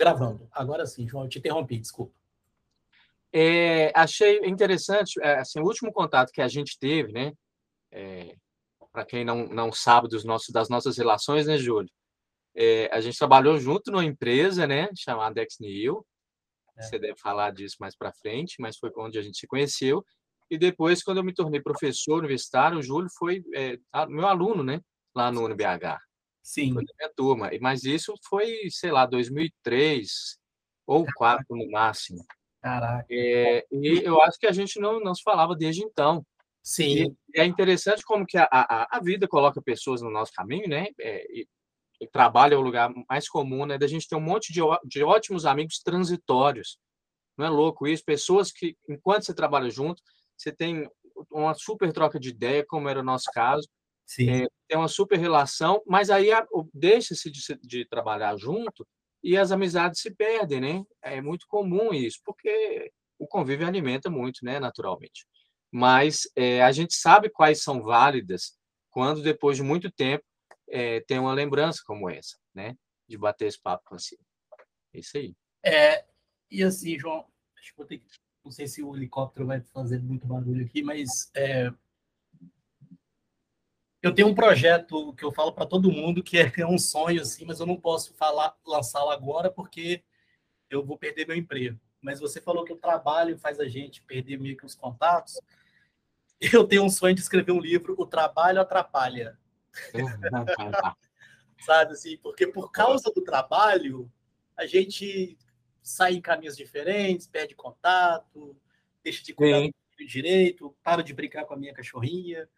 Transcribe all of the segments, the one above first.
Gravando. Agora sim, João, eu te interrompi, desculpa. É, achei interessante, é, assim, o último contato que a gente teve, né? É, Para quem não, não sabe dos nossos, das nossas relações, né, Júlio? É, a gente trabalhou junto numa empresa, né, chamada Exnil. É. Você deve falar disso mais para frente, mas foi onde a gente se conheceu. E depois, quando eu me tornei professor universitário, o Júlio foi é, meu aluno, né, lá no UNBH. Sim. Foi da minha turma. Mas isso foi, sei lá, 2003 ou 2004 no máximo. Caraca. É, e eu acho que a gente não, não se falava desde então. Sim. E é interessante como que a, a, a vida coloca pessoas no nosso caminho, né? É, e, e trabalho é o lugar mais comum, né? Da gente ter um monte de, de ótimos amigos transitórios. Não é louco isso? Pessoas que, enquanto você trabalha junto, você tem uma super troca de ideia, como era o nosso caso. Sim. É, tem uma super relação, mas aí deixa-se de, de trabalhar junto e as amizades se perdem, né? É muito comum isso, porque o convívio alimenta muito, né, naturalmente. Mas é, a gente sabe quais são válidas quando, depois de muito tempo, é, tem uma lembrança como essa, né? De bater esse papo com você. É isso aí. É, e assim, João, acho que vou ter que, não sei se o helicóptero vai fazer muito barulho aqui, mas é, eu tenho um projeto que eu falo para todo mundo que é um sonho assim, mas eu não posso falar lançá-lo agora porque eu vou perder meu emprego. Mas você falou que o trabalho faz a gente perder meio que os contatos. Eu tenho um sonho de escrever um livro, O Trabalho Atrapalha. Sabe assim, porque por causa do trabalho, a gente sai em caminhos diferentes, perde contato, deixa de cuidar Sim. do direito, para de brincar com a minha cachorrinha.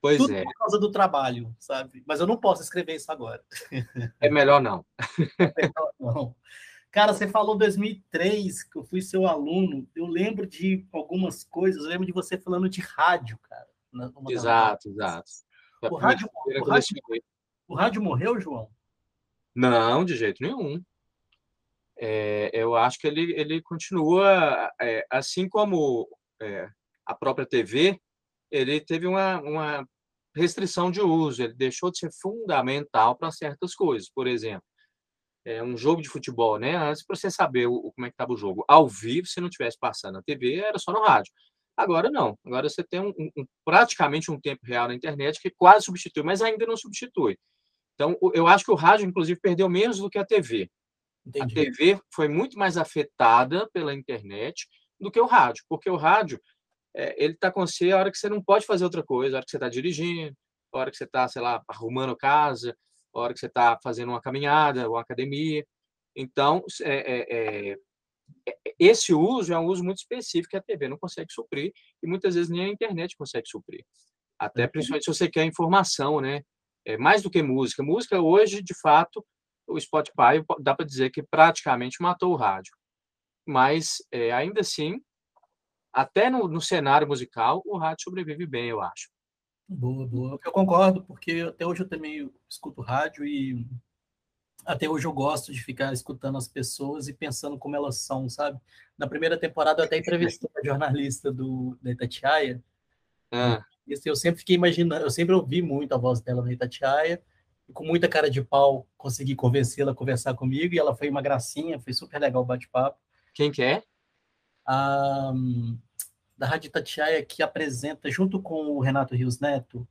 Pois Tudo é. por causa do trabalho, sabe? Mas eu não posso escrever isso agora. É melhor não. É melhor não. Cara, você falou 2003, que eu fui seu aluno. Eu lembro de algumas coisas. Eu lembro de você falando de rádio, cara. Exato, exato. O rádio, o, rádio, o rádio morreu, João? Não, de jeito nenhum. É, eu acho que ele, ele continua, é, assim como é, a própria TV, ele teve uma, uma restrição de uso, ele deixou de ser fundamental para certas coisas. Por exemplo, é um jogo de futebol, né? Antes, para você saber o, como é que estava o jogo ao vivo, se não tivesse passando na TV, era só no rádio. Agora não. Agora você tem um, um, praticamente um tempo real na internet que quase substitui, mas ainda não substitui. Então, eu acho que o rádio, inclusive, perdeu menos do que a TV. Entendi. A TV foi muito mais afetada pela internet do que o rádio, porque o rádio é, ele está com você a hora que você não pode fazer outra coisa, a hora que você está dirigindo, a hora que você está, sei lá, arrumando casa, a hora que você está fazendo uma caminhada, uma academia. Então, é, é, esse uso é um uso muito específico que a TV não consegue suprir e muitas vezes nem a internet consegue suprir. Até principalmente se você quer informação, né? É, mais do que música. Música hoje, de fato, o Spotify dá para dizer que praticamente matou o rádio. Mas é, ainda assim, até no, no cenário musical, o rádio sobrevive bem, eu acho. Boa, boa. Eu concordo, porque até hoje eu também escuto rádio e até hoje eu gosto de ficar escutando as pessoas e pensando como elas são, sabe? Na primeira temporada eu até entrevistei a jornalista do, da Itatiaia. Ah. E assim, eu sempre fiquei imaginando, eu sempre ouvi muito a voz dela na Itatiaia, e com muita cara de pau consegui convencê-la a conversar comigo, e ela foi uma gracinha, foi super legal o bate-papo. Quem que é? A, da Rádio Tatiaia que apresenta junto com o Renato Rios Neto.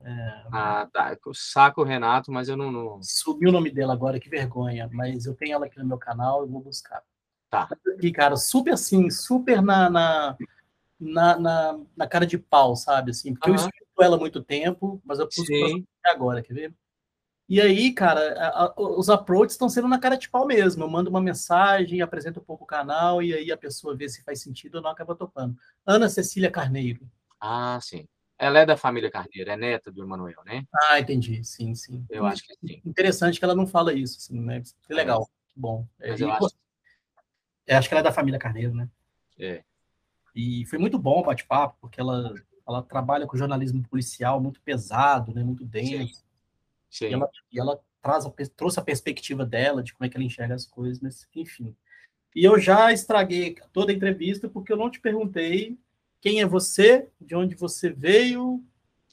É... Ah, tá. Eu saco o Renato, mas eu não, não. Subiu o nome dela agora, que vergonha. Mas eu tenho ela aqui no meu canal, eu vou buscar. Tá. Aqui, cara, super assim, super na, na, na, na, na cara de pau, sabe? Assim, porque uhum. eu escuto ela há muito tempo, mas eu pus agora, quer ver? E aí, cara, a, a, os approaches estão sendo na cara de pau mesmo. Eu mando uma mensagem, apresento um pouco o canal, e aí a pessoa vê se faz sentido ou não, acaba topando. Ana Cecília Carneiro. Ah, sim. Ela é da família Carneiro, é neta do Emanuel, né? Ah, entendi. Sim, sim. Eu acho que sim. Interessante que ela não fala isso, assim, né? Que é. legal. É. Que bom. Mas eu acho... É, acho que ela é da família Carneiro, né? É. E foi muito bom o bate-papo, porque ela, ela trabalha com jornalismo policial muito pesado, né? Muito denso. Sim. Sim. E ela, e ela traz a, trouxe a perspectiva dela, de como é que ela enxerga as coisas, mas enfim. E eu já estraguei toda a entrevista porque eu não te perguntei quem é você, de onde você veio,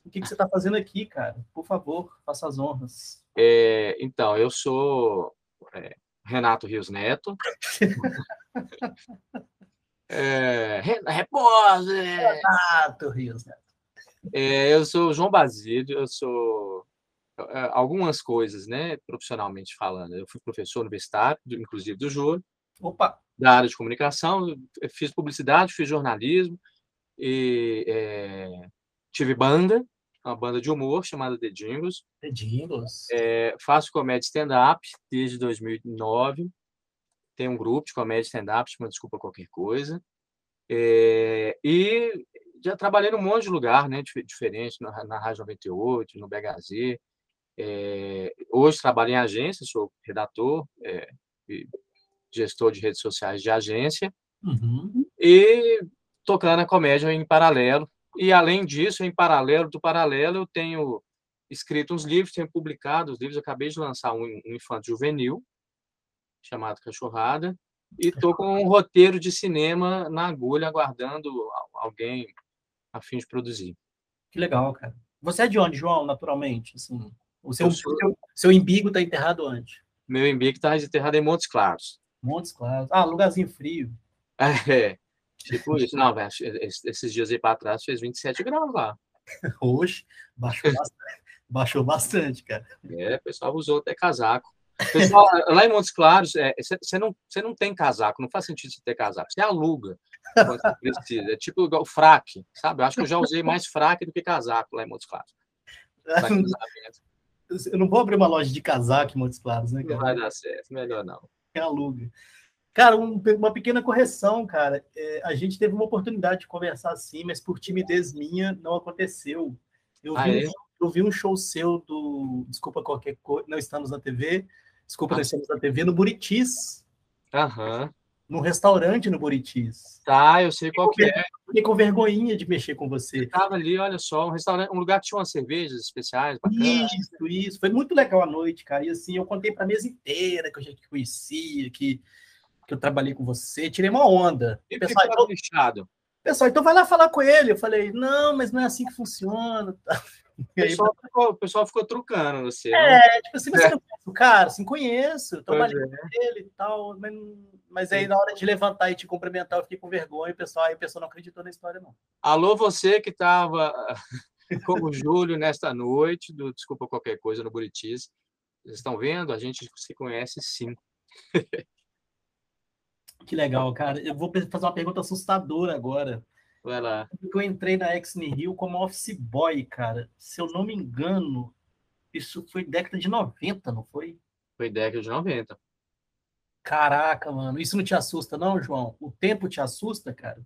o que, que você está fazendo aqui, cara. Por favor, faça as honras. É, então, eu sou é, Renato Rios Neto. é, repórter! Renato Rios Neto. É, eu sou João Basílio, eu sou algumas coisas, né, profissionalmente falando. Eu fui professor universitário, inclusive do Júlio. Opa! Da área de comunicação, fiz publicidade, fiz jornalismo, e é, tive banda, uma banda de humor chamada The Jingles. The Jingles. É, faço comédia stand-up desde 2009. Tenho um grupo de comédia stand-up, chama Desculpa Qualquer Coisa. É, e já trabalhei num monte de lugar, né, diferente, na, na Rádio 98, no BHZ. É, hoje trabalho em agência, sou redator é, e gestor de redes sociais de agência. Uhum. E tocando a comédia em paralelo. E, além disso, em paralelo do paralelo, eu tenho escrito uns livros, tenho publicado os livros. Eu acabei de lançar um, um infante juvenil, chamado Cachorrada, e estou com um roteiro de cinema na agulha, aguardando alguém a fim de produzir. Que legal, cara. Você é de onde, João, naturalmente? Assim, o seu, sou... seu, seu imbigo está enterrado onde? Meu imbigo está enterrado em Montes Claros. Montes Claros. Ah, lugarzinho frio. É, Tipo isso. Não, esses dias aí para trás fez 27 graus lá. Hoje, baixou bastante, baixou bastante, cara. É, o pessoal usou até casaco. Pessoal, lá em Montes Claros, você é, não, não tem casaco, não faz sentido você ter casaco. Você aluga quando você precisa. É tipo o fraque, sabe? Eu acho que eu já usei mais fraque do que casaco lá em Montes Claros. Eu não vou abrir uma loja de casaco em Montes Claros, né, cara? Não vai dar certo, melhor não. É aluga. Cara, um, uma pequena correção, cara. É, a gente teve uma oportunidade de conversar assim, mas por timidez minha não aconteceu. Eu, ah, vi, é? um, eu vi um show seu do Desculpa Qualquer Coisa, Não Estamos na TV. Desculpa, ah. Não Estamos na TV, no Buritis. Aham. Num restaurante no Buritis. Tá, eu sei qual que é. Fiquei com vergonhinha de mexer com você. Você tava ali, olha só, um restaurante, um lugar que tinha umas cervejas especiais. Bacana. Isso, isso. Foi muito legal a noite, cara. E assim, eu contei pra mesa inteira que eu já conhecia, que que eu trabalhei com você, tirei uma onda. E pessoal, então, fechado. pessoal, então vai lá falar com ele. Eu falei, não, mas não é assim que funciona. O pessoal, ficou, o pessoal ficou trucando você. É, não? tipo assim, mas é. você não conhece o cara? Assim, conheço, eu trabalhei é. com ele e tal, mas, mas aí na hora de levantar e te cumprimentar, eu fiquei com vergonha, o pessoal, aí o pessoal não acreditou na história, não. Alô, você que estava com o Júlio nesta noite, do Desculpa Qualquer Coisa no Buritis. Vocês estão vendo? A gente se conhece sim. Que legal, cara. Eu vou fazer uma pergunta assustadora agora. Vai lá. Eu entrei na Ex Rio como office boy, cara. Se eu não me engano, isso foi década de 90, não foi? Foi década de 90. Caraca, mano. Isso não te assusta, não, João? O tempo te assusta, cara?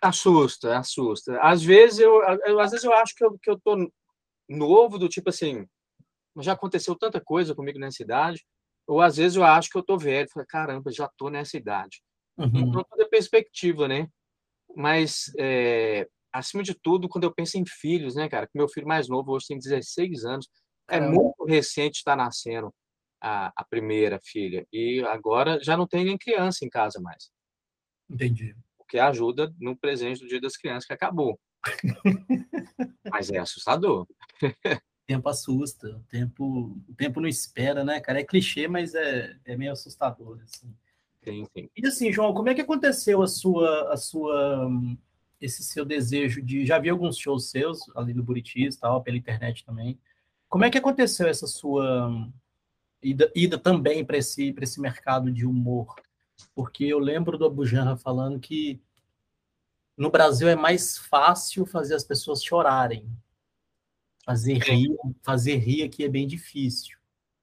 Assusta, assusta. Às vezes eu, eu às vezes eu acho que eu, que eu tô novo, do tipo assim, já aconteceu tanta coisa comigo nessa idade ou às vezes eu acho que eu tô velho, falo, caramba, já tô nessa idade. Uhum. Então, toda perspectiva, né? Mas, é, acima de tudo, quando eu penso em filhos, né, cara? Meu filho mais novo hoje tem 16 anos. É. É muito recente estar nascendo a, a primeira filha. E agora já não tem nem criança em casa mais. Entendi. O que ajuda no presente do Dia das Crianças, que acabou. Mas é assustador. tempo assusta, o tempo, o tempo não espera, né, cara? É clichê, mas é, é meio assustador, assim. Sim, sim. E assim, João, como é que aconteceu a sua, a sua, esse seu desejo de, já vi alguns shows seus ali no Buritis, tal, pela internet também. Como é que aconteceu essa sua ida, ida também para esse, esse mercado de humor? Porque eu lembro do Abujanra falando que no Brasil é mais fácil fazer as pessoas chorarem Fazer é. rir, fazer rir aqui é bem difícil.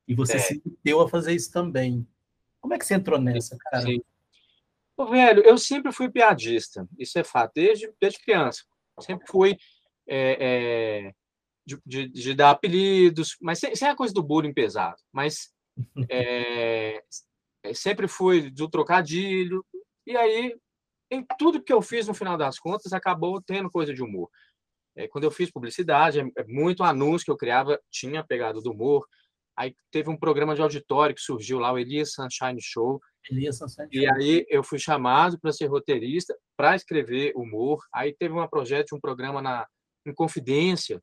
E você é. se deu a fazer isso também. Como é que você entrou nessa, cara? Sim. Ô, velho, eu sempre fui piadista, isso é fato, desde, desde criança. Sempre fui é, é, de, de, de, dar apelidos, mas sem, sem, a coisa do bullying pesado. Mas é, é, sempre fui do trocadilho. E aí, em tudo que eu fiz, no final das contas, acabou tendo coisa de humor. É, quando eu fiz publicidade, é, é muito anúncio que eu criava tinha pegado do humor. Aí teve um programa de auditório que surgiu lá, o Elias Sunshine Show. Elias Sunshine e Show. aí eu fui chamado para ser roteirista, para escrever humor. Aí teve um projeto, um programa na em Confidência,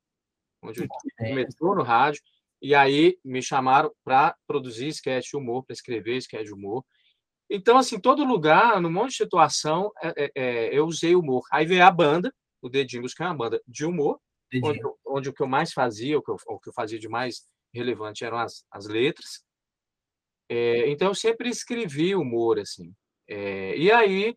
onde começou no rádio. E aí me chamaram para produzir sketch de humor, para escrever sketch de humor. Então, assim, todo lugar, num monte de situação, é, é, é eu usei humor. Aí veio a banda, o Dedingos, que é uma banda de humor, onde, onde, o que eu mais fazia, o que eu, o que eu fazia de mais relevante eram as, as letras. É, então, eu sempre escrevi humor, assim. É, e aí,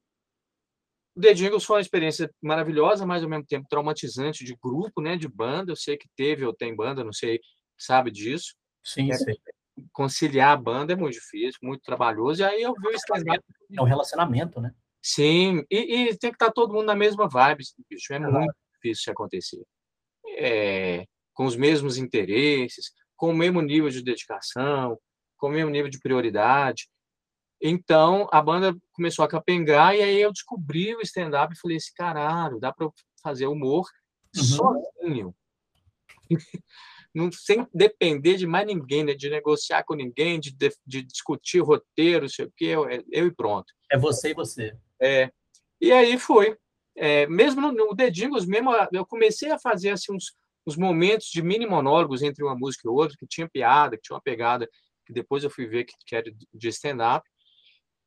o The Jingles foi uma experiência maravilhosa, mas ao mesmo tempo traumatizante de grupo, né, de banda. Eu sei que teve ou tem banda, não sei, sabe disso. Sim, é, sim. Conciliar a banda é muito difícil, muito trabalhoso. E aí eu vi o stand É um relacionamento, né? Sim, e, e, tem que estar todo mundo na mesma vibe, bicho. É muito difícil isso acontecer. É, com os mesmos interesses, com o mesmo nível de dedicação, com o mesmo nível de prioridade. Então, a banda começou a capengar e aí eu descobri o stand-up e falei assim, caralho, dá para fazer humor uhum. sozinho. Não, sem depender de mais ninguém, né? de negociar com ninguém, de, de, de discutir roteiro, sei o quê, eu, eu, e pronto. É você e você. É. E aí foi. É, mesmo no, no Dedingos, mesmo, eu comecei a fazer assim, uns, uns momentos de mini monólogos entre uma música e outra, que tinha piada, que tinha uma pegada, que depois eu fui ver que, que era de stand-up.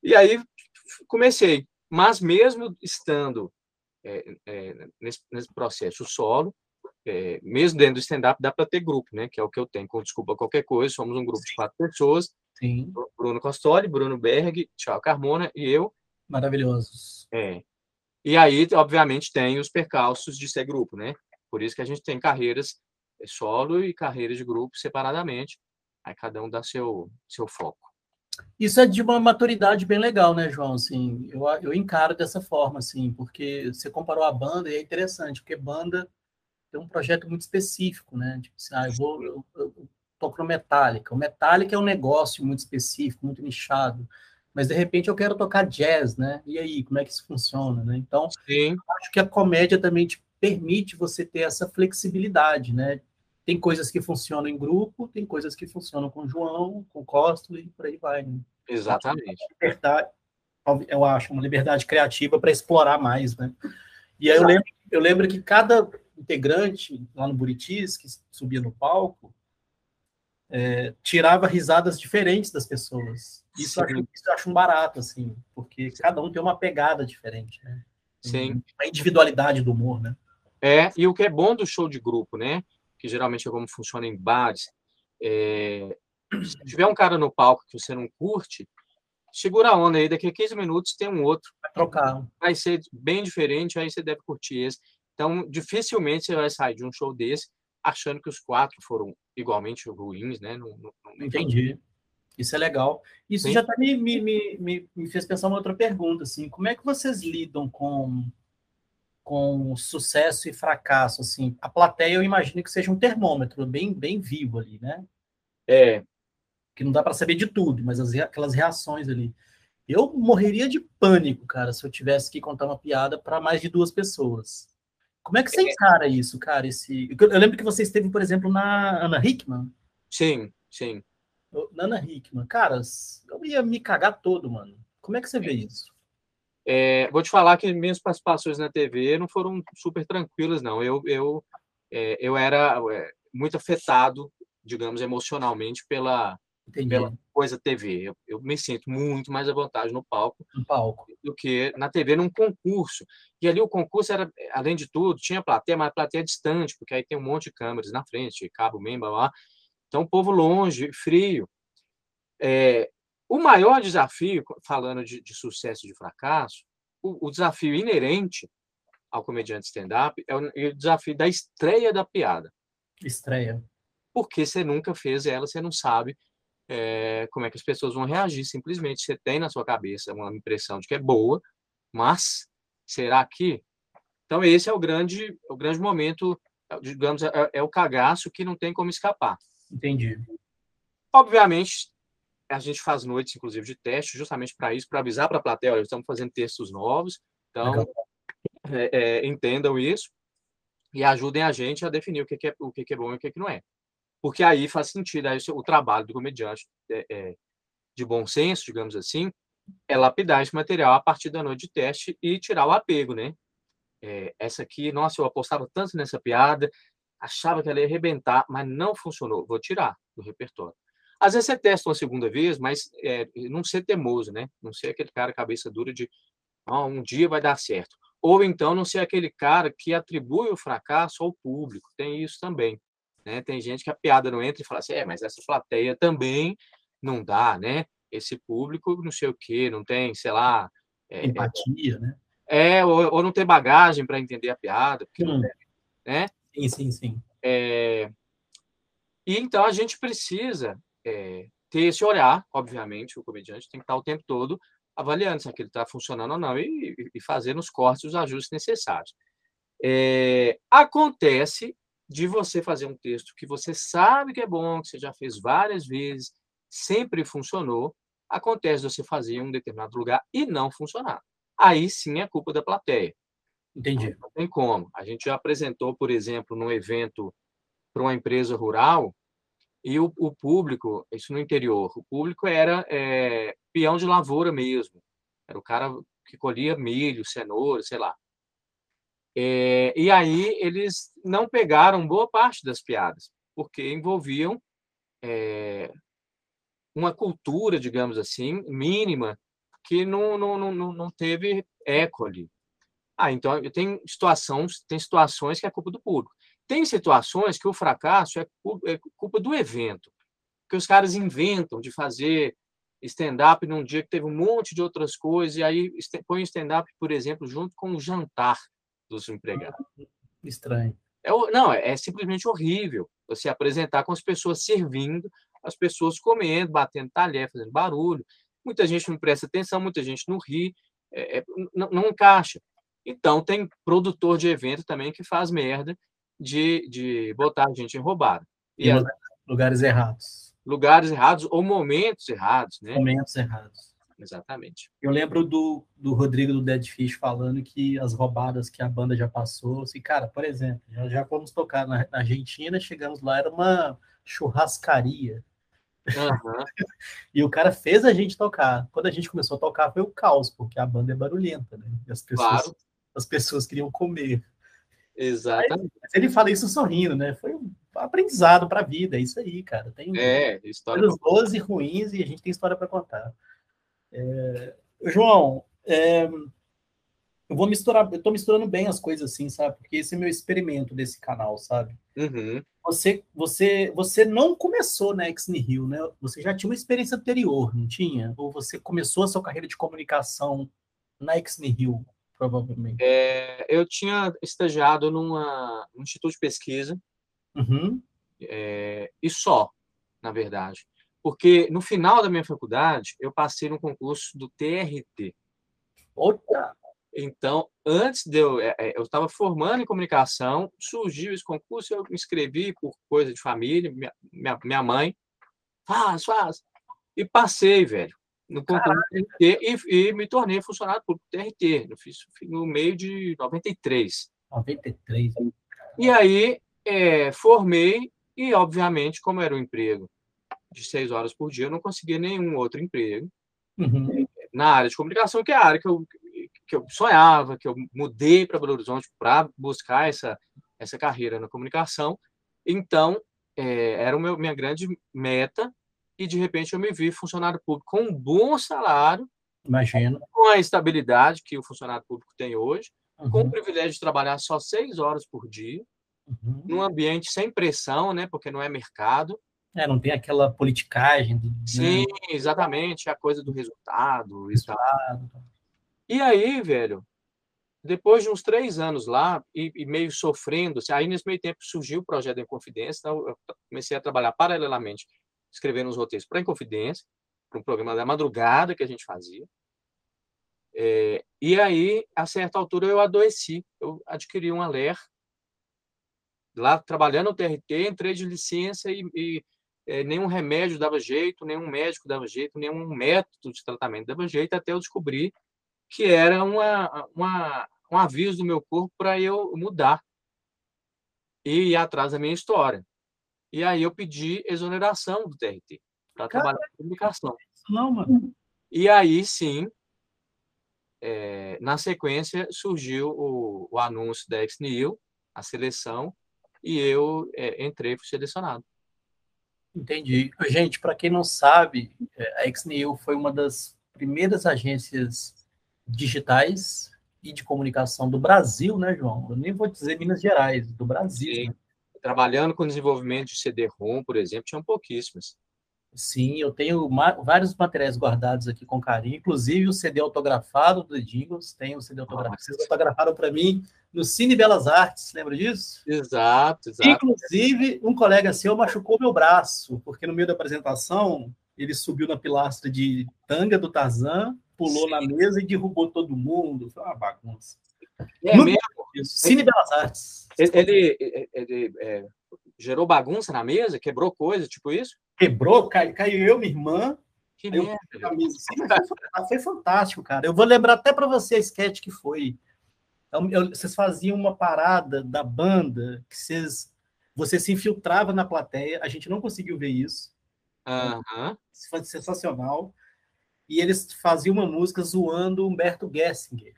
E aí comecei. Mas mesmo estando é, é, nesse, nesse, processo solo, é, mesmo dentro do stand-up, dá para ter grupo, né? Que é o que eu tenho. Com desculpa qualquer coisa, somos um grupo de quatro pessoas. Sim. Bruno Costoli, Bruno Berg, Tchau Carmona e eu. Maravilhosos. É. E aí, obviamente, tem os percalços de ser grupo, né? Por isso que a gente tem carreiras solo e carreiras de grupo separadamente. Aí cada um dá seu, seu foco. Isso é de uma maturidade bem legal, né, João? Assim, eu, eu encaro dessa forma, assim, porque você comparou a banda e é interessante, porque banda tem um projeto muito específico, né? Tipo assim, ah, eu vou, eu, eu toco no Metallica. O Metallica é um negócio muito específico, muito nichado, mas de repente eu quero tocar jazz, né? E aí, como é que isso funciona, né? Então, acho que a comédia também te permite você ter essa flexibilidade, né? Tem coisas que funcionam em grupo, tem coisas que funcionam com o João, com o Costa e por aí vai. Né? Exatamente. Liberdade, eu acho, uma liberdade criativa para explorar mais, né? E aí eu lembro, eu lembro que cada integrante lá no Buritis, que subia no palco, é, tirava risadas diferentes das pessoas. Isso eu, acho, isso eu acho um barato, assim, porque cada um tem uma pegada diferente, né? Sim. A individualidade do humor, né? É, e o que é bom do show de grupo, né? Que geralmente é como funciona em bares, é, se tiver um cara no palco que você não curte, segura a onda aí, daqui a 15 minutos tem um outro. Vai trocar. Vai ser bem diferente, aí você deve curtir esse. Então, dificilmente você vai sair de um show desse achando que os quatro foram igualmente ruins, né? Não, não, não... Entendi. Isso é legal. Isso Sim. já tá me, me, me, me fez pensar uma outra pergunta, assim, como é que vocês lidam com com sucesso e fracasso, assim, a plateia eu imagino que seja um termômetro bem, bem vivo ali, né? É. Que não dá para saber de tudo, mas as, aquelas reações ali. Eu morreria de pânico, cara, se eu tivesse que contar uma piada para mais de duas pessoas. Como é que você é. encara isso, cara? Esse... Eu lembro que você esteve, por exemplo, na Ana Hickman. Sim, sim. Na Ana Hickman. Cara, eu ia me cagar todo, mano. Como é que você vê isso? É, vou te falar que minhas participações na TV não foram super tranquilas, não. Eu, eu, é, eu era é, muito afetado, digamos, emocionalmente pela, pela coisa TV. Eu, eu, me sinto muito mais à vontade no palco, no palco do que na TV, num concurso. E ali o concurso era, além de tudo, tinha plateia, mas plateia distante, porque aí tem um monte de câmeras na frente, cabo, membro lá. Então, povo longe, frio. É, o maior desafio, falando de, de sucesso e de fracasso, o, o, desafio inerente ao comediante stand-up é o, é o, desafio da estreia da piada. Estreia. Porque você nunca fez ela, você não sabe é, como é que as pessoas vão reagir. Simplesmente você tem na sua cabeça uma impressão de que é boa, mas será que? Então esse é o grande, o grande momento, digamos, é, é o cagaço que não tem como escapar. Entendi. Obviamente, a gente faz noites, inclusive, de teste, justamente para isso, para avisar para a plateia, olha, estamos fazendo textos novos, então é, é, entendam isso e ajudem a gente a definir o que, que é, o que, que é bom e o que, que não é. Porque aí faz sentido, aí o trabalho do comediante é, é, de bom senso, digamos assim, é lapidar esse material a partir da noite de teste e tirar o apego, né? É, essa aqui, nossa, eu apostava tanto nessa piada, achava que ela ia arrebentar, mas não funcionou, vou tirar do repertório. Às vezes você testa uma segunda vez, mas é, não ser temoso, né? Não ser aquele cara cabeça dura de um dia vai dar certo. Ou então não ser aquele cara que atribui o fracasso ao público. Tem isso também. Né? Tem gente que a piada não entra e fala assim, é, mas essa plateia também não dá, né? Esse público não sei o quê, não tem, sei lá... É, Empatia, é, né? É, ou, ou, não tem bagagem para entender a piada, porque hum. não tem, né? Sim, sim, sim. É, e então a gente precisa é, ter esse olhar, obviamente, o comediante tem que estar o tempo todo avaliando se aquilo está funcionando ou não e, e fazendo os cortes, os ajustes necessários. É, acontece de você fazer um texto que você sabe que é bom, que você já fez várias vezes, sempre funcionou, acontece de você fazer em um determinado lugar e não funcionar. Aí sim é culpa da plateia. Entendi. Não tem como. A gente já apresentou, por exemplo, num evento para uma empresa rural, e o, o, público, isso no interior, o público era é, peão de lavoura mesmo. Era o cara que colhia milho, cenoura, sei lá. É, e aí eles não pegaram boa parte das piadas, porque envolviam é, uma cultura, digamos assim, mínima, que não, não, não, não teve eco ali. Ah, então tem situações, tem situações que é culpa do público. Tem situações que o fracasso é, é culpa do evento, que os caras inventam de fazer stand-up num dia que teve um monte de outras coisas, e aí põe stand-up, por exemplo, junto com o jantar dos empregados. Estranho. É, não, é, é simplesmente horrível você apresentar com as pessoas servindo, as pessoas comendo, batendo talher, fazendo barulho. Muita gente não presta atenção, muita gente não ri, é, é, não, não encaixa. Então, tem produtor de evento também que faz merda de, de botar a gente em roubada. E, e lugares errados. Lugares errados ou momentos errados, né? Momentos errados. Exatamente. Eu lembro do, do Rodrigo do Dead Fish falando que as roubadas que a banda já passou, assim, cara, por exemplo, já, já fomos tocar na, na Argentina, chegamos lá, era uma churrascaria. Uhum. e o cara fez a gente tocar. Quando a gente começou a tocar, foi o caos, porque a banda é barulhenta, né? E as pessoas, claro. as pessoas queriam comer. Exatamente. Mas ele fala isso sorrindo, né? Foi um aprendizado para a vida, é isso aí, cara. Tem é, história coisas boas e ruins e a gente tem história para contar. É... João, é... eu vou misturar, eu tô misturando bem as coisas assim, sabe? Porque esse é meu experimento desse canal, sabe? Uhum. Você, você, você não começou na Ex Nihil, né? Você já tinha uma experiência anterior, não tinha? Ou você começou a sua carreira de comunicação na Ex Nihil? Provavelmente? É, eu tinha estagiado numa, num instituto de pesquisa, uhum. é, e só, na verdade. Porque no final da minha faculdade, eu passei no concurso do TRT. Outra! Então, antes de eu. É, é, eu estava formando em comunicação, surgiu esse concurso, eu me inscrevi por coisa de família, minha, minha, minha mãe, faz, faz. E passei, velho no concurso TRT e, e, me tornei funcionário público TRT. Eu fiz no meio de 93. 93. E aí é, formei e, obviamente, como era um emprego de seis horas por dia, eu não conseguia nenhum outro emprego uhum. na área de comunicação, que é a área que eu, que eu sonhava, que eu mudei para Belo Horizonte para buscar essa, essa carreira na comunicação. Então, é, era a minha grande meta e de repente eu me vi funcionário público com um bom salário, imagino, com a estabilidade que o funcionário público tem hoje, uhum. com o privilégio de trabalhar só seis horas por dia, uhum. num ambiente sem pressão, né, porque não é mercado. É, não tem aquela politicagem. Do, né? Sim, exatamente, a coisa do resultado. resultado. E aí, velho, depois de uns três anos lá, e, e, meio sofrendo, assim, aí nesse meio tempo surgiu o projeto em Confidência, então eu comecei a trabalhar paralelamente escrevendo os roteiros para Inconfidência, para um programa da madrugada que a gente fazia. É, e aí, a certa altura, eu adoeci. Eu adquiri um aler lá trabalhando no TRT, entrei de licença e, e é, nenhum remédio dava jeito, nenhum médico dava jeito, nenhum método de tratamento dava jeito, até eu descobri que era uma, uma, um aviso do meu corpo para eu mudar e ir atrás da minha história. E aí eu pedi exoneração do TRT para trabalhar com publicação. Não, mano. E aí sim, é, na sequência surgiu o, o anúncio da XNIL, a seleção, e eu é, entrei fui selecionado. Entendi. Gente, para quem não sabe, é, a XNEU foi uma das primeiras agências digitais e de comunicação do Brasil, né, João? Eu nem vou dizer Minas Gerais, do Brasil. Né? Trabalhando com desenvolvimento de CD-ROM, por exemplo, tinham pouquíssimas. Sim, eu tenho vários materiais guardados aqui com carinho, inclusive o CD autografado do Jingles, tem o CD autografado. Vocês autografaram para mim no Cine Belas Artes, lembra disso? Exato, exato. Inclusive, um colega seu machucou meu braço, porque no meio da apresentação ele subiu na pilastra de tanga do Tarzan, pulou Sim. na mesa e derrubou todo mundo. Foi uma bagunça. É no mesmo? Cine Belas Artes. Ele, ele, ele é, gerou bagunça na mesa, quebrou coisa, tipo isso? quebrou, caiu, caiu eu, minha irmã. Que eu, foi, fantástico, cara. Eu vou lembrar até para você a sketch que foi. Eu, eu, vocês faziam uma parada da banda que vocês, você se infiltrava na plateia, a gente não conseguiu ver isso. Uhum. Isso foi sensacional. E eles faziam uma música zoando Humberto Gessinger.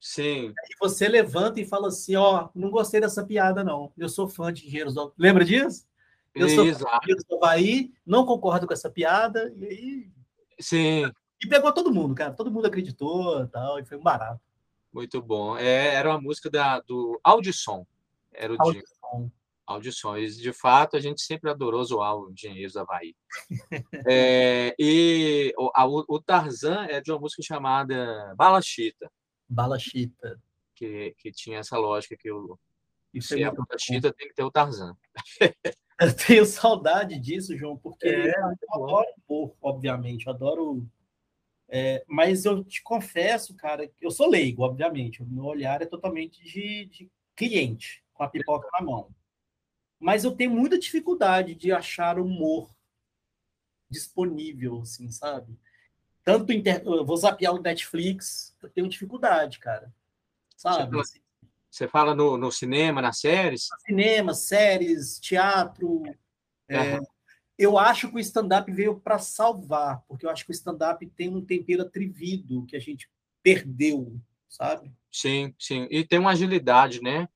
Sim. E você levanta e fala assim: Ó, não gostei dessa piada, não. Eu sou fã de Engenheiros do Lembra disso? Eu sou do Havaí, não concordo com essa piada, e aí. Sim. E pegou todo mundo, cara. Todo mundo acreditou tal, e foi um barato. Muito bom. É, era uma música da, do Audisson. Era o Audisson. Audisson. E, de fato, a gente sempre adorou zoar o Engenheiros do Havaí. é, e o, a, o, Tarzan é de uma música chamada Bala Chita. Bala Chita. Que, que tinha essa lógica que o, Isso se é, é Bala Chita, tem que ter o Tarzan. Eu tenho saudade disso, João, porque é, eu adoro humor, obviamente, eu adoro. É, mas eu te confesso, cara, eu sou leigo, obviamente. O meu olhar é totalmente de, de cliente, com a pipoca na mão. Mas eu tenho muita dificuldade de achar humor disponível, assim, sabe? Tanto inter... eu vou zapear o Netflix, eu tenho dificuldade, cara. Sabe? Você fala no, no cinema, nas séries? Cinema, séries, teatro. É, eu acho que o stand-up veio para salvar, porque eu acho que o stand-up tem um tempero atrevido que a gente perdeu, sabe? Sim, sim. E tem uma agilidade, né?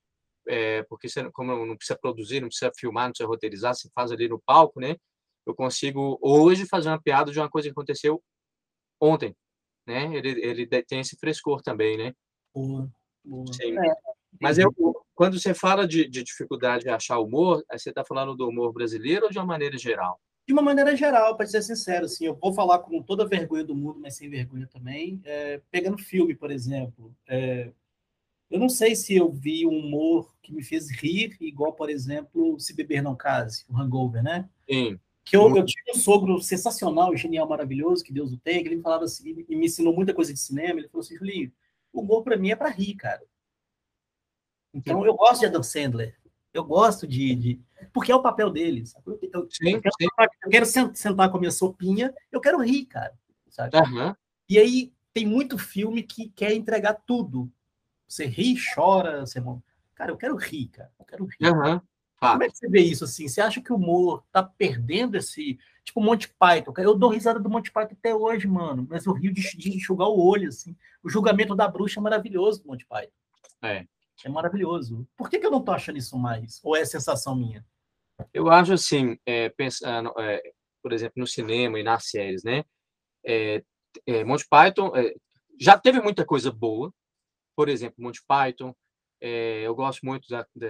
É, porque você, como não precisa produzir, não precisa filmar, não precisa roteirizar, você faz ali no palco, né? Eu consigo hoje fazer uma piada de uma coisa que aconteceu ontem, né? Ele, ele tem esse frescor também, né? Boa, boa. Sim. É. Mas eu, quando você fala de, de dificuldade de achar humor, você está falando do humor brasileiro ou de uma maneira geral? De uma maneira geral, para ser sincero, assim, eu vou falar com toda a vergonha do mundo, mas sem vergonha também. É, pegando filme, por exemplo, é, eu não sei se eu vi um humor que me fez rir, igual, por exemplo, Se Beber Não Case, o Hangover, né? Sim. Que eu, eu tinha um sogro sensacional, genial, maravilhoso, que Deus o tenha, que ele me falava assim, e me ensinou muita coisa de cinema. Ele falou assim: Julinho, o humor para mim é para rir, cara. Então, eu gosto de Adam Sandler. Eu gosto de. de porque é o papel dele. Sabe? Eu, sim, eu, quero, eu, quero, sentar com a minha sopinha, eu quero rir, cara. Sabe? Uhum. E aí, tem muito filme que quer entregar tudo. Você ri, chora, você. Cara, eu quero rir, cara. Eu quero rir. Uhum. Como é que você vê isso assim? Você acha que o humor tá perdendo esse. Tipo, Monty Python. Eu dou risada do Monty Python até hoje, mano. Mas eu rio de, de enxugar o olho, assim. O julgamento da bruxa é maravilhoso do Monty Python. É. É maravilhoso. Por que, que eu não tô achando isso mais? Ou é sensação minha? Eu acho assim, é, pensando, é, por exemplo, no cinema e nas séries, né? É, é Monty Python é, já teve muita coisa boa. Por exemplo, Monty Python. É, eu gosto muito da, da,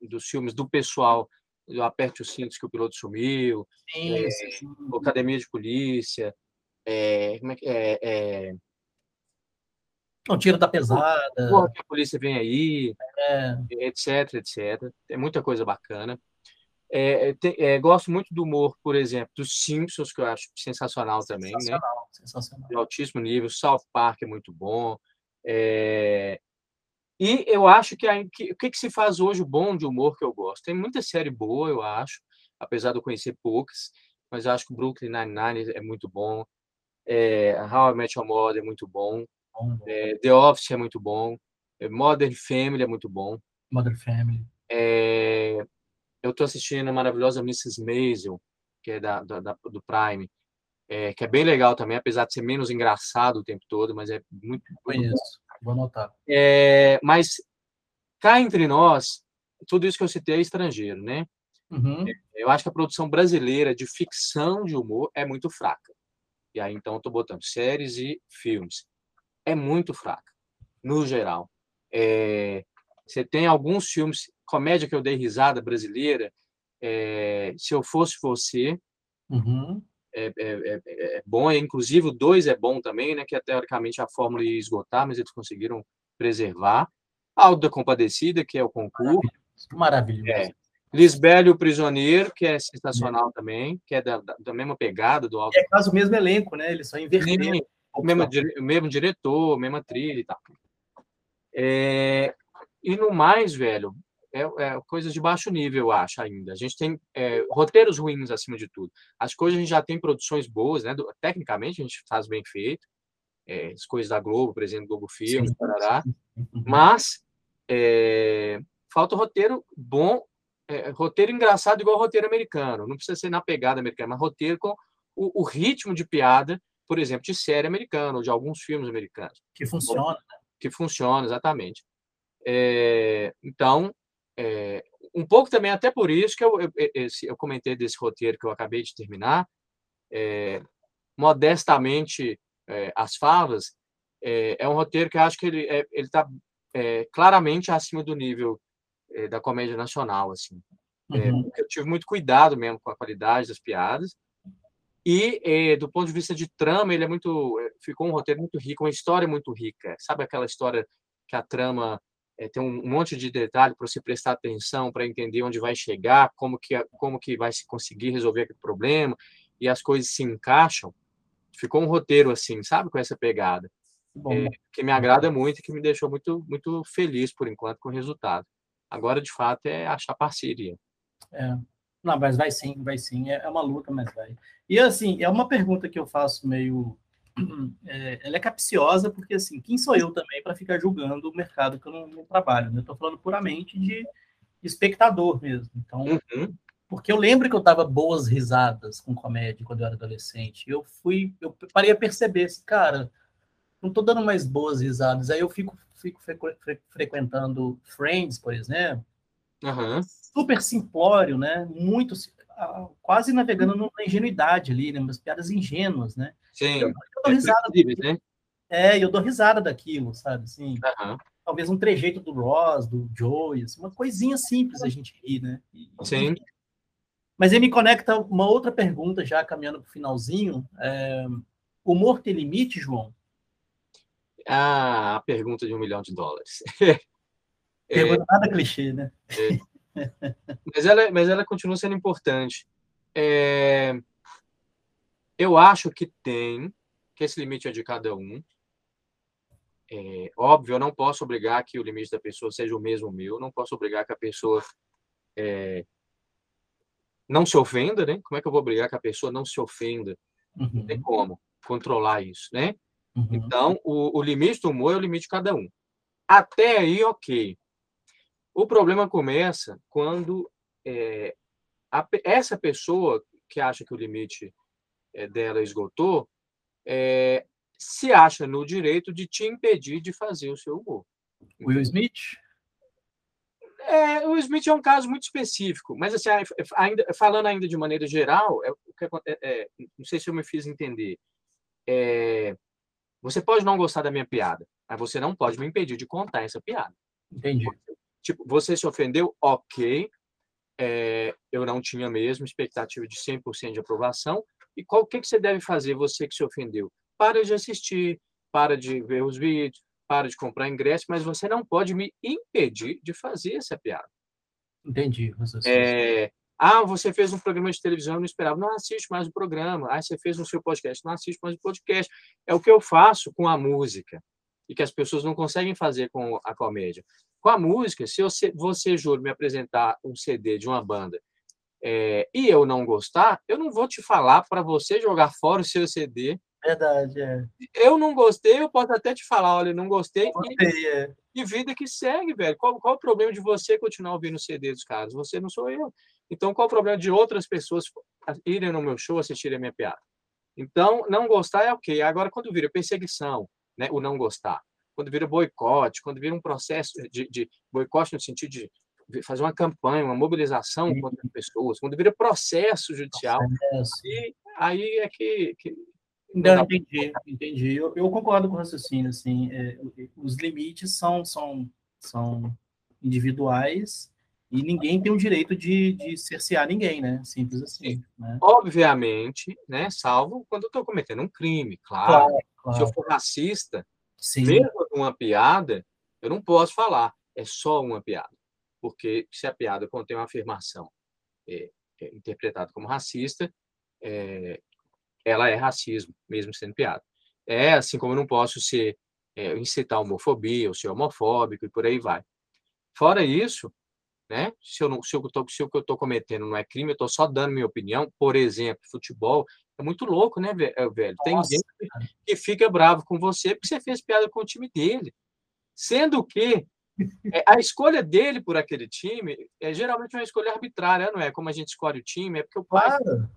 dos filmes do pessoal do Aperte os Cintos que o piloto sumiu. Sim, sim, sim. Academia de Polícia. como é que é o tiro da pesada. Porra, que a polícia vem aí, é. etc, etc. Tem muita coisa bacana. É, é, tem, é, gosto muito do humor, por exemplo, dos Simpsons, que eu acho sensacional, também, né? sensacional, né? Sensacional. De altíssimo nível. South Park é muito bom. É... E eu acho que, o que, que, que se faz hoje bom de humor que eu gosto? Tem muita série boa, eu acho, apesar de eu conhecer poucas, mas eu acho que o Brooklyn Nine-Nine é muito bom. É, How I Met Your Mother é muito bom. É, The Office é muito bom. É, Modern Family é muito bom. Modern Family. É, eu estou assistindo a maravilhosa Mrs. Maisel, que é da, da, da do Prime, é, que é bem legal também, apesar de ser menos engraçado o tempo todo, mas é muito. Conheço, vou anotar. É, mas cá entre nós, tudo isso que eu citei é estrangeiro, né? Uhum. Eu acho que a produção brasileira de ficção de humor é muito fraca. E aí, então, eu estou botando séries e filmes. É muito fraca, no geral. É, você tem alguns filmes, comédia que eu dei risada brasileira, é, Se Eu Fosse Você, Uhum. É, é, é, é bom, é, inclusive o 2 é bom também, né, que é, teoricamente a fórmula ia esgotar, mas eles conseguiram preservar. Aldo da Compadecida, que é o concurso. Maravilhoso. É. O Prisioneiro, que é sensacional também, que é da, da, da mesma pegada do Aldo. É quase o mesmo elenco, né? Eles só inverteram. O mesmo, dire- mesmo diretor, mesma trilha e tal. É, e no mais, velho, é, é coisas de baixo nível, eu acho, ainda. A gente tem é, roteiros ruins acima de tudo. As coisas a gente já tem produções boas, né? do- tecnicamente a gente faz bem feito. É, as coisas da Globo, por exemplo, Globo Filmes, Sim. Uhum. Mas é, falta roteiro bom, é, roteiro engraçado igual roteiro americano. Não precisa ser na pegada americana, mas roteiro com o, o ritmo de piada, por exemplo, de série americana ou de alguns filmes americanos Que funciona. que funciona exatamente. É, então, é, um pouco também até por isso que eu, eu, esse- eu comentei desse roteiro que eu acabei de terminar, é, modestamente é, as favas, é, é um roteiro que eu acho que ele é, ele está claramente acima do nível é, da comédia nacional, assim. É, Uhum. eu tive muito cuidado mesmo com a qualidade das piadas. E, do ponto de vista de trama, ele é muito. Ficou um roteiro muito rico, uma história muito rica. Sabe aquela história que a trama eh, tem um monte de detalhe para você prestar atenção, para entender onde vai chegar, como que, como que vai se conseguir resolver aquele problema, e as coisas se encaixam? Ficou um roteiro assim, sabe, com essa pegada, Bom, que me agrada muito e que me deixou muito, muito feliz, por enquanto, com o resultado. Agora, de fato, é achar parceria. é. Não, mas vai sim, vai sim. É é uma luta, mas vai. E assim, é uma pergunta que eu faço meio. é, ela é capciosa, porque assim, quem sou eu também para ficar julgando o mercado que eu não, não trabalho? né? Eu estou falando puramente de espectador mesmo. Então, Uhum. porque eu lembro que eu dava boas risadas com comédia quando eu era adolescente. Eu fui, eu parei a perceber, assim, cara, não estou dando mais boas risadas. Aí eu fico, fico frequ- fre- frequentando Friends, por exemplo Aham. super simplório, né? Muito quase navegando na ingenuidade ali, né? Umas piadas ingênuas, né? Sim. Eu dou É risada, flexíveis, né? é, eu dou risada daquilo, sabe? Assim, talvez um trejeito do Ross, do Joey, assim, uma coisinha simples a gente rir, né? E- Sim. Mas aí me conecta uma outra pergunta, já caminhando para o finalzinho. É, humor tem limite, João? Ah, a pergunta de um milhão de dólares. É, Pergunta nada clichê, né? Mas, ela, mas ela continua sendo importante. É, eu acho que tem, que esse limite é de cada um. É, óbvio, eu não posso obrigar que o limite da pessoa seja o mesmo meu, não posso obrigar que a pessoa é, não se ofenda, né? Como é que eu vou obrigar que a pessoa não se ofenda? Não tem Uhum, como controlar isso, né? uhum, Então, o, o limite do humor é o limite de cada um. Até aí, ok. O problema começa quando é, a essa pessoa que acha que o limite é, dela esgotou é, se acha no direito de te impedir de fazer o seu humor. Will Smith? É, o Smith é um caso muito específico, mas assim, ainda, falando ainda de maneira geral, é, é, é, não sei se eu me fiz entender. É, você pode não gostar da minha piada, mas você não pode me impedir de contar essa piada. Entendi. Tipo, você se ofendeu, ok. É, eu não tinha mesmo expectativa de 100% de aprovação. E qual o que, que você deve fazer, você que se ofendeu? Para de assistir, para de ver os vídeos, para de comprar ingresso, mas você não pode me impedir de fazer essa piada. Entendi. É, ah, você fez um programa de televisão, eu não esperava. Não assiste mais o programa. Ah, você fez no seu podcast, não assiste mais o podcast. É o que eu faço com a música e que as pessoas não conseguem fazer com a comédia. Com a música, se você, você Júlio, me apresentar um CD de uma banda é, e eu não gostar, eu não vou te falar para você jogar fora o seu CD. Verdade, é. Eu não gostei, eu posso até te falar, olha, não gostei. E, Gostei, é. e vida que segue, velho. Qual, qual o problema de você continuar ouvindo o CD dos caras? Você não sou eu. Então, qual o problema de outras pessoas irem no meu show assistirem a minha piada? Então, não gostar é ok. Agora, quando vira perseguição, né, o não gostar, quando vira boicote, quando vira um processo de, de boicote no sentido de fazer uma campanha, uma mobilização Sim. contra pessoas, quando vira processo judicial, processo. E aí é que, que não, entendi, entendi. Eu, eu, concordo com o raciocínio, assim, é, os limites são, são, são individuais e ninguém tem o direito de, de cercear ninguém, né? Simples assim. Né? Obviamente, né? Salvo quando eu estou cometendo um crime, claro. claro, claro. Se eu for racista, Sim. mesmo uma piada, eu não posso falar, é só uma piada. Porque se a piada contém uma afirmação é, é interpretada como racista, é, ela é racismo, mesmo sendo piada. É assim como eu não posso ser é, incitar homofobia ou ser homofóbico e por aí vai. Fora isso, né? Se, eu não, se, eu tô, se o que eu estou cometendo não é crime, eu estou só dando minha opinião. Por exemplo, futebol é muito louco, né, eh, velho? Tem Nossa, gente que fica bravo com você porque você fez piada com o time dele. Sendo que é, a escolha dele por aquele time é geralmente uma escolha arbitrária, não é? Como a gente escolhe o time, é porque o pai claro.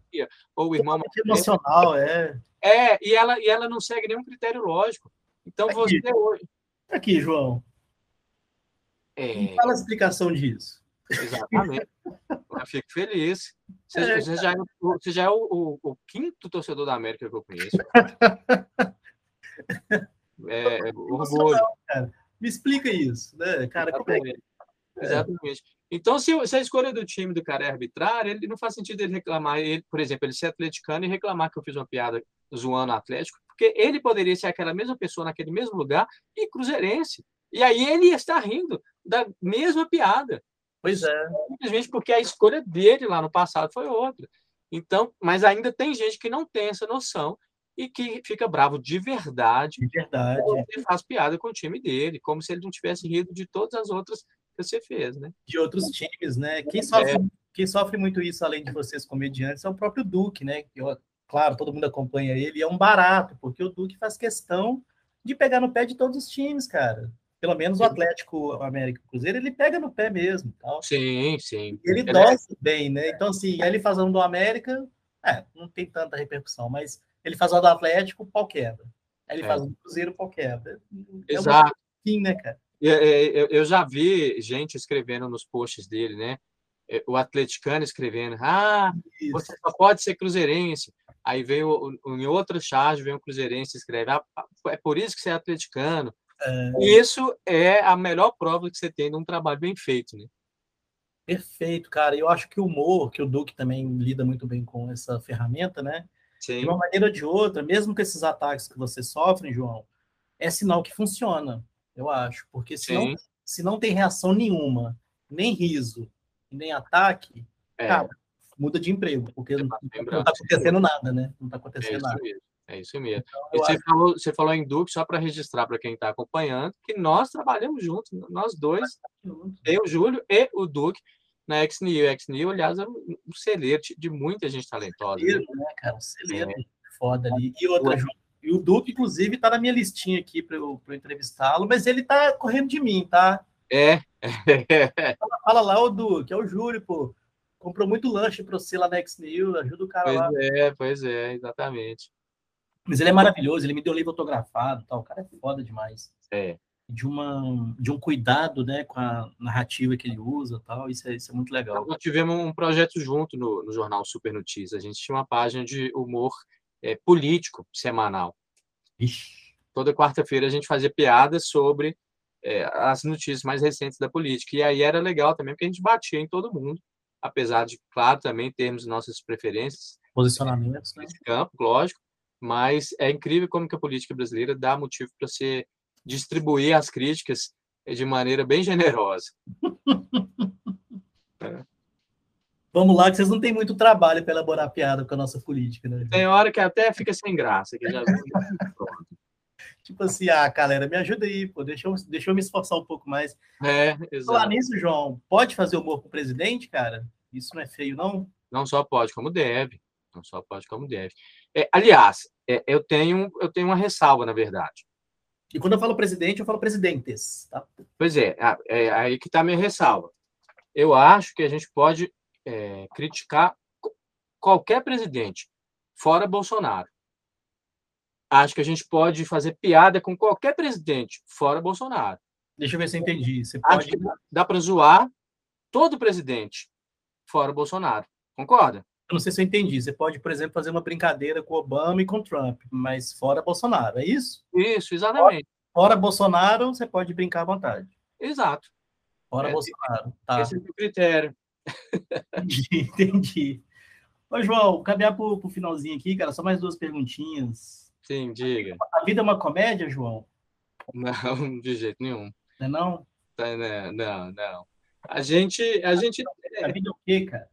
ou o irmão emocional, é. É, e ela e ela não segue nenhum critério lógico. Então aqui, você hoje. Aqui, João. É... Fala a explicação disso. Exatamente. Eu fico feliz. Você, é, você já, é, você já é o, o, o, quinto torcedor da América que eu conheço. É, é orgulho. Cara. Me explica isso, né, cara? Exatamente. É? Exatamente. Então, se, se, a escolha do time do cara é arbitrária, ele não faz sentido ele reclamar, ele, por exemplo, ele ser atleticano e reclamar que eu fiz uma piada zoando o Atlético, porque ele poderia ser aquela mesma pessoa naquele mesmo lugar e cruzeirense. E aí ele estar rindo da mesma piada. Pois é. Simplesmente porque a escolha dele lá no passado foi outra. Então, mas ainda tem gente que não tem essa noção e que fica bravo de verdade. De verdade. E faz piada com o time dele, como se ele não tivesse rido de todas as outras que você fez, né? De outros times, né? Quem sofre, é. quem sofre muito isso, além de vocês comediantes, é o próprio Duque, né? Eu, claro, todo mundo acompanha ele, e é um barato, porque o Duque faz questão de pegar no pé de todos os times, cara pelo menos o Atlético América Cruzeiro, ele pega no pé mesmo. Tal. Sim, sim. Ele, é... bem, né? Então, assim, ele fazendo do América, é, não tem tanta repercussão, mas ele faz o do Atlético, pau quebra. Aí ele é. faz o do Cruzeiro, pau quebra. É Exato. Fim, né, cara? Eu já vi gente escrevendo nos posts dele, né? É, o atleticano escrevendo, ah, Isso. você só pode ser cruzeirense. Aí veio em outra charge, vem um cruzeirense e escreve, ah, é por isso que você é atleticano. É... Isso é a melhor prova que você tem de um trabalho bem feito, né? Perfeito, cara. Eu acho que o humor, que o Duque também lida muito bem com essa ferramenta, né? Sim. De uma maneira ou de outra, mesmo com esses ataques que você sofre, João, é sinal que funciona, eu acho. Porque se, não, se não tem reação nenhuma, nem riso, nem ataque, é. cara, muda de emprego, porque não, não tá acontecendo nada, né? Não tá acontecendo é nada. Mesmo. É isso mesmo. Então, você, acho... falou, você falou em Duque, só para registrar para quem está acompanhando, que nós trabalhamos juntos, nós dois, eu, o Júlio e o Duque, na XNIO. XNIO, aliás, é um celeiro de muita gente talentosa. Celeiro, né, cara? Um celeiro é. foda ali. E outra, João, e o Duque, inclusive, está na minha listinha aqui para eu, eu entrevistá-lo, mas ele está correndo de mim, tá? É. fala, fala, lá, o Duque, é o Júlio, pô. Comprou muito lanche para você lá na XNIO, ajuda o cara pois lá. Pois é, pois é, exatamente. Mas ele é maravilhoso, ele me deu livro autografado, tal. O cara é foda demais. É. De, uma, de um cuidado né, com a narrativa que ele usa tal. Isso é, isso é muito legal. Nós tivemos um projeto junto no, no jornal Super Notícias. A gente tinha uma página de humor é, político semanal. Ixi. Toda quarta-feira a gente fazia piadas sobre é, as notícias mais recentes da política. E aí era legal também, porque a gente batia em todo mundo, apesar de, claro, também termos nossas preferências. Posicionamentos, né? campo, lógico mas é incrível como que a política brasileira dá motivo para você distribuir as críticas de maneira bem generosa. é. Vamos lá, que vocês não têm muito trabalho para elaborar piada com a nossa política, né? Tem hora que até fica sem graça. Que já... tipo assim, ah, galera, me ajuda aí, pô, deixa eu, deixa eu me esforçar um pouco mais. É, exato. Falar nisso, João, pode fazer humor com o presidente, cara? Isso não é feio, não? Não só pode, como deve. Não só pode, como deve. É, aliás, é, eu, tenho, eu tenho uma ressalva, na verdade. E quando eu falo presidente, eu falo presidentes. Tá? Pois é, é aí que está a minha ressalva. Eu acho que a gente pode é, criticar qualquer presidente, fora Bolsonaro. Acho que a gente pode fazer piada com qualquer presidente, fora Bolsonaro. Deixa eu ver se eu entendi. Você pode... dá para zoar todo presidente, fora Bolsonaro. Concorda? Eu não sei se eu entendi. Você pode, por exemplo, fazer uma brincadeira com Obama e com Trump, mas fora Bolsonaro, é isso? Isso, exatamente. Fora, fora Bolsonaro, você pode brincar à vontade. Exato. Fora é, Bolsonaro. Tá. Esse é o critério. Entendi, entendi. Ô, João, caminhar para o finalzinho aqui, cara, só mais duas perguntinhas. Sim, diga. A vida é uma comédia, João? Não, de jeito nenhum. Não é não? Não, não, não. A gente, a gente... A vida é o quê, cara?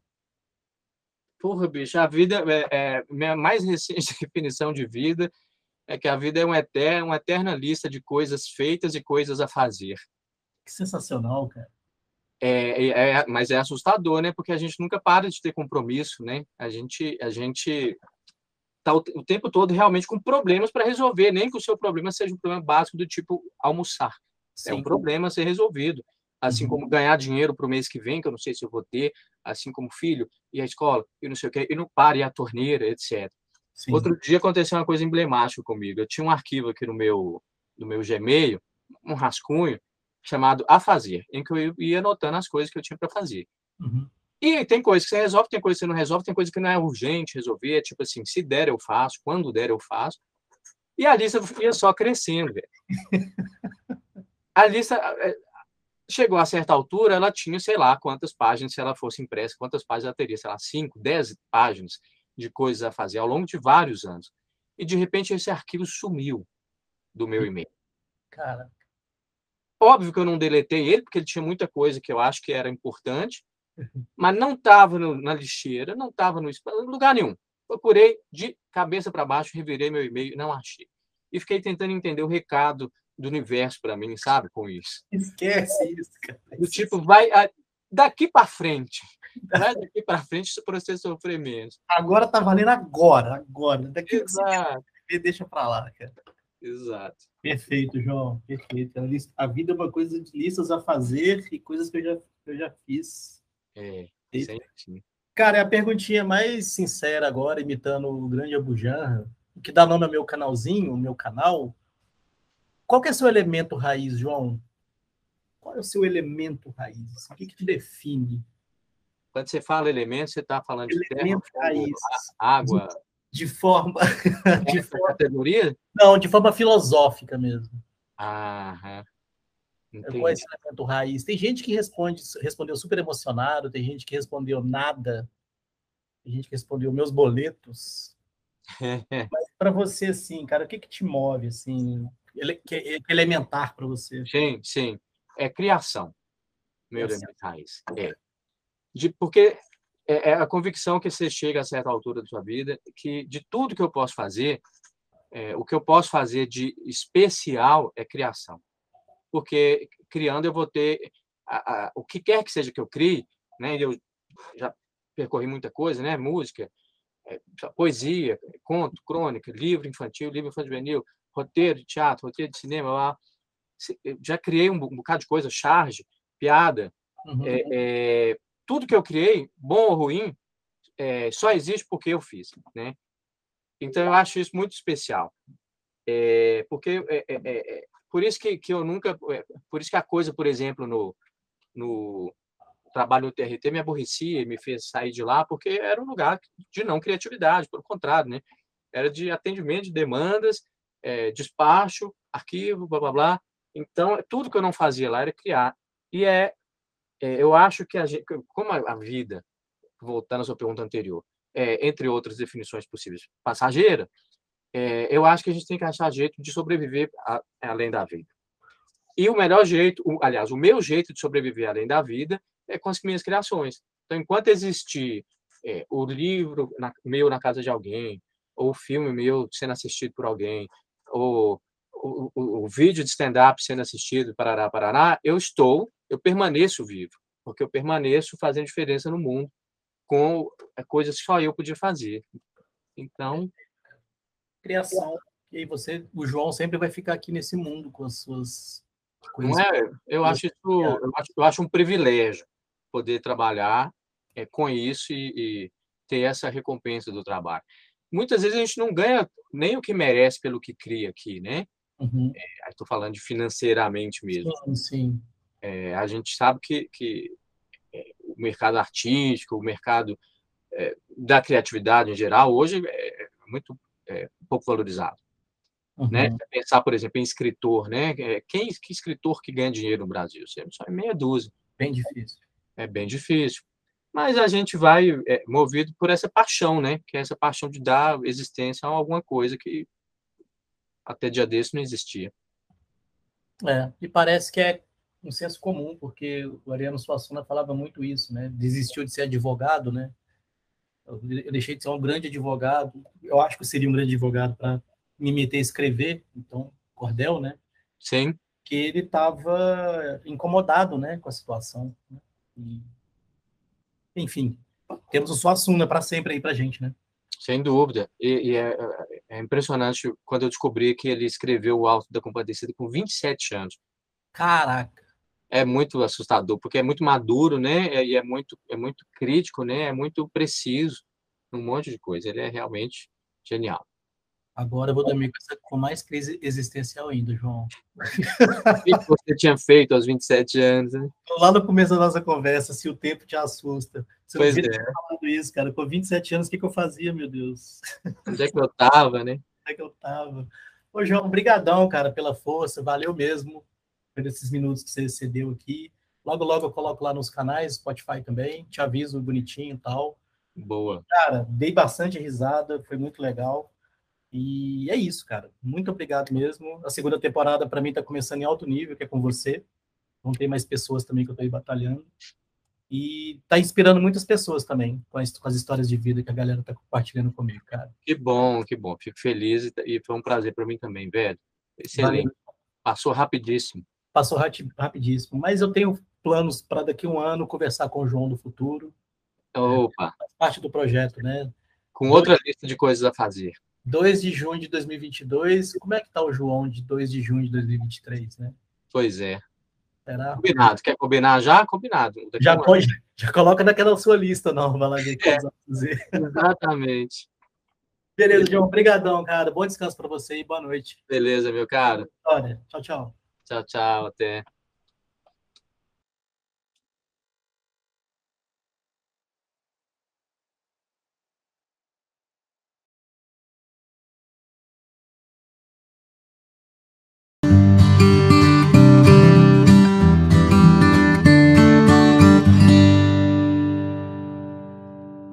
Porra, bicho, a vida, é, é, minha mais recente definição de vida é que a vida é uma eterna, uma eterna lista de coisas feitas e coisas a fazer. Que sensacional, cara. É, é, é, mas é assustador, né? Porque a gente nunca para de ter compromisso, né? A gente, a gente tá o, o tempo todo realmente com problemas para resolver, nem que o seu problema seja um problema básico do tipo almoçar. Sim. É um problema a ser resolvido assim uhum. como ganhar dinheiro para o mês que vem, que eu não sei se eu vou ter, assim como filho, e a escola, e não sei o quê, e não pare a torneira, etc. Sim. Outro dia aconteceu uma coisa emblemática comigo. Eu tinha um arquivo aqui no meu, no meu Gmail, um rascunho, chamado A Fazer, em que eu ia anotando as coisas que eu tinha para fazer. Uhum. E tem coisas que você resolve, tem coisas que você não resolve, tem coisas que não é urgente resolver, é tipo assim, se der eu faço, quando der eu faço. E a lista ia só crescendo, velho. A lista, é, Chegou a certa altura, ela tinha, sei lá, quantas páginas, se ela fosse impressa, quantas páginas ela teria, sei lá, 5, 10 páginas de coisas a fazer ao longo de vários anos. E, de repente, esse arquivo sumiu do meu e-mail. Cara. Óbvio que eu não deletei ele, porque ele tinha muita coisa que eu acho que era importante, mas não estava na lixeira, não estava no lugar nenhum. Procurei de cabeça para baixo, revirei meu e-mail, não achei. E fiquei tentando entender o recado do universo para mim, sabe, com isso. Esquece isso, cara. Do tipo, vai daqui para frente. Vai daqui para frente para você sofrer menos. Agora tá valendo agora, agora. Daqui Exato. Você deixa para lá, cara. Exato. Perfeito, João. Perfeito. A vida é uma coisa de listas a fazer e coisas que eu já, eu já fiz. É, sim. Cara, é a perguntinha mais sincera agora, imitando o grande Abujan, que dá nome ao meu canalzinho, o meu canal, qual que é o seu elemento raiz, João? Qual é o seu elemento raiz? O que, que te define? Quando você fala elemento, você está falando de elemento terra, raiz, água. De, de forma. De forma categoria? Não, de forma filosófica mesmo. Aham. Qual é esse elemento raiz? Tem gente que responde, respondeu super emocionado, tem gente que respondeu nada, tem gente que respondeu meus boletos. Mas para você, assim, cara, o que, que te move, assim? Ele, que é elementar para você. Sim, sim. É criação, meu elemento raiz. É. De, porque é, é, a convicção que você chega a certa altura da sua vida que de tudo que eu posso fazer, é, o que eu posso fazer de especial é criação. Porque criando eu vou ter a, a, o que quer que seja que eu crie, né? Eu já percorri muita coisa, né? Música, é, poesia, conto, crônica, livro infantil, livro infantil juvenil, roteiro de teatro, roteiro de cinema, lá. já criei um, bocado de coisa, charge, piada. Uhum. É, é, tudo que eu criei, bom ou ruim, é, só existe porque eu fiz, né? Então eu acho isso muito especial, é, porque é, é, por isso que, que eu nunca, por isso que a coisa, por exemplo, no, no trabalho no TRT me aborrecia, me fez sair de lá, porque era um lugar de não criatividade, pelo contrário, né? Era de atendimento de demandas é, despacho, arquivo, blá blá blá. Então, tudo que eu não fazia lá era criar. E é, é eu acho que a gente, como a, vida, voltando à sua pergunta anterior, é, entre outras definições possíveis, passageira, é, eu acho que a gente tem que achar jeito de sobreviver a, além da vida. E o melhor jeito, o, aliás, o meu jeito de sobreviver além da vida é com as minhas criações. Então, enquanto existir é, o livro na, meu na casa de alguém, ou o filme meu sendo assistido por alguém, o, o, o vídeo de stand-up sendo assistido, Parará, Paraná, eu estou, eu permaneço vivo, porque eu permaneço fazendo diferença no mundo com coisas que só eu podia fazer. Então. Criação. E aí você, o João sempre vai ficar aqui nesse mundo com as suas coisas. Não é? Eu acho isso, eu acho, eu acho um privilégio poder trabalhar é, com isso e, e ter essa recompensa do trabalho muitas vezes a gente não ganha nem o que merece pelo que cria aqui, né? Uhum. É, Estou falando de financeiramente mesmo. Sim, sim. É, a gente sabe que, que é, o mercado artístico, o mercado é, da criatividade em geral, hoje é, é muito é, pouco valorizado. Uhum. Né? Pensar, por exemplo, em escritor, né? Quem que escritor que ganha dinheiro no Brasil? Só é meia dúzia. Bem difícil. É bem difícil. Mas a gente vai é, movido por essa paixão, né? Que é essa paixão de dar existência a alguma coisa que até dia desse não existia. É, e parece que é um senso comum, porque o Ariano Suassuna falava muito isso, né? Desistiu de ser advogado, né? Eu deixei de ser um grande advogado. Eu acho que eu seria um grande advogado para me meter a escrever, então, cordel, né? Sim. Que ele estava incomodado, né, com a situação. Né? E, enfim, temos o Suassuna para sempre aí para gente, né? Sem dúvida. E, e é, é, impressionante quando eu descobri que ele escreveu o Alto da Compadecida com 27 anos. Caraca! É muito assustador, porque é muito maduro, né? E é muito, é muito crítico, né? É muito preciso, um monte de coisa. Ele é realmente genial. Agora eu vou dormir com mais crise existencial ainda, João. O que você tinha feito aos 27 anos, né? Lá no começo da nossa conversa, se o tempo te assusta. Você pois não é. falando isso, cara. Com 27 anos, o que, que eu fazia, meu Deus? Onde é que eu tava, né? Onde é que eu tava? Ô, João, brigadão, cara, pela força. Valeu mesmo por esses minutos que você cedeu aqui. Logo, logo eu coloco lá nos canais, Spotify também. Te aviso bonitinho e tal. Boa. Cara, dei bastante risada, foi muito legal. E é isso, cara. Muito obrigado mesmo. A segunda temporada, para mim, está começando em alto nível, que é com você. Vão ter mais pessoas também que eu estou aí batalhando. E está inspirando muitas pessoas também com as, com as, histórias de vida que a galera está compartilhando comigo, cara. Que bom, que bom. Fico feliz e foi um prazer para mim também, velho. Excelente. Valeu. Passou rapidíssimo. Passou rapidíssimo. Mas eu tenho planos para daqui a um ano conversar com o João do futuro. Opa! É, parte do projeto, né? Com outra lista de coisas a fazer. 2 de junho de 2022. Como é que tá o João de 2 de junho de 2023, né? Pois é. Será? Combinado. Quer combinar já? Combinado. Já pode, já coloca naquela sua lista nova lá de é, Exatamente. Beleza, João. Obrigadão, cara. Bom descanso para você e boa noite. Beleza, meu cara. Olha, tchau, tchau. Tchau, tchau. Até.